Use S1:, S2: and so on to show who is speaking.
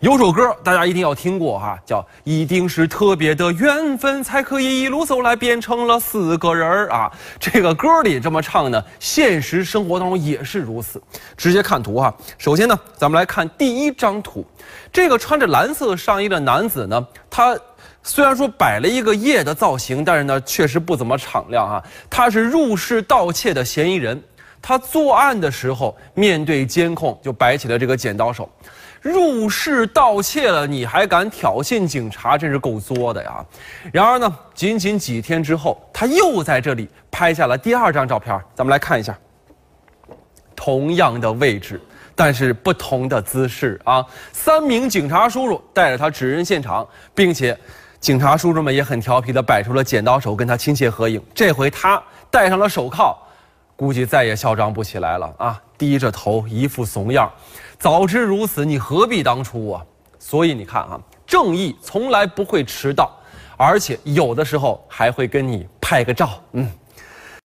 S1: 有首歌大家一定要听过哈，叫《一定是特别的缘分才可以一路走来变成了四个人儿》啊。这个歌里这么唱呢，现实生活当中也是如此。直接看图哈，首先呢，咱们来看第一张图，这个穿着蓝色上衣的男子呢，他虽然说摆了一个夜的造型，但是呢，确实不怎么敞亮哈。他是入室盗窃的嫌疑人，他作案的时候面对监控就摆起了这个剪刀手。入室盗窃了，你还敢挑衅警察，真是够作的呀！然而呢，仅仅几天之后，他又在这里拍下了第二张照片，咱们来看一下。同样的位置，但是不同的姿势啊！三名警察叔叔带着他指认现场，并且，警察叔叔们也很调皮的摆出了剪刀手跟他亲切合影。这回他戴上了手铐，估计再也嚣张不起来了啊！低着头，一副怂样。早知如此，你何必当初啊？所以你看啊，正义从来不会迟到，而且有的时候还会跟你拍个照。嗯。